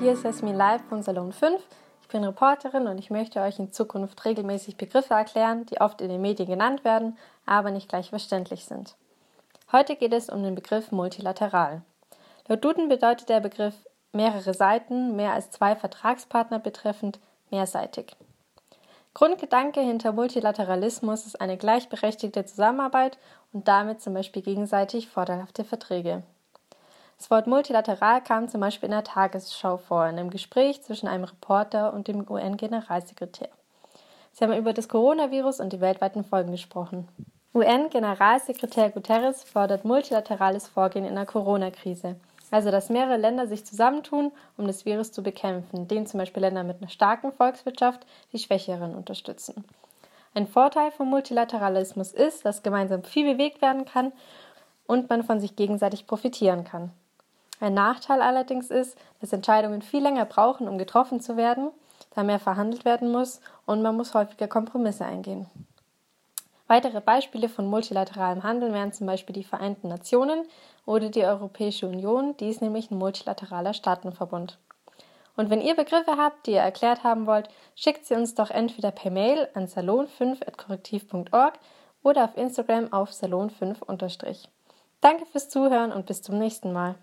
hier ist Jasmin Live von Salon 5. Ich bin Reporterin und ich möchte euch in Zukunft regelmäßig Begriffe erklären, die oft in den Medien genannt werden, aber nicht gleich verständlich sind. Heute geht es um den Begriff multilateral. Laut Duden bedeutet der Begriff mehrere Seiten, mehr als zwei Vertragspartner betreffend, mehrseitig. Grundgedanke hinter Multilateralismus ist eine gleichberechtigte Zusammenarbeit und damit zum Beispiel gegenseitig vorteilhafte Verträge. Das Wort multilateral kam zum Beispiel in der Tagesschau vor, in einem Gespräch zwischen einem Reporter und dem UN-Generalsekretär. Sie haben über das Coronavirus und die weltweiten Folgen gesprochen. UN-Generalsekretär Guterres fordert multilaterales Vorgehen in der Corona-Krise, also dass mehrere Länder sich zusammentun, um das Virus zu bekämpfen, indem zum Beispiel Länder mit einer starken Volkswirtschaft die Schwächeren unterstützen. Ein Vorteil vom Multilateralismus ist, dass gemeinsam viel bewegt werden kann und man von sich gegenseitig profitieren kann. Ein Nachteil allerdings ist, dass Entscheidungen viel länger brauchen, um getroffen zu werden, da mehr verhandelt werden muss und man muss häufiger Kompromisse eingehen. Weitere Beispiele von multilateralem Handeln wären zum Beispiel die Vereinten Nationen oder die Europäische Union, die ist nämlich ein multilateraler Staatenverbund. Und wenn ihr Begriffe habt, die ihr erklärt haben wollt, schickt sie uns doch entweder per Mail an salon5.korrektiv.org oder auf Instagram auf salon5 Danke fürs Zuhören und bis zum nächsten Mal.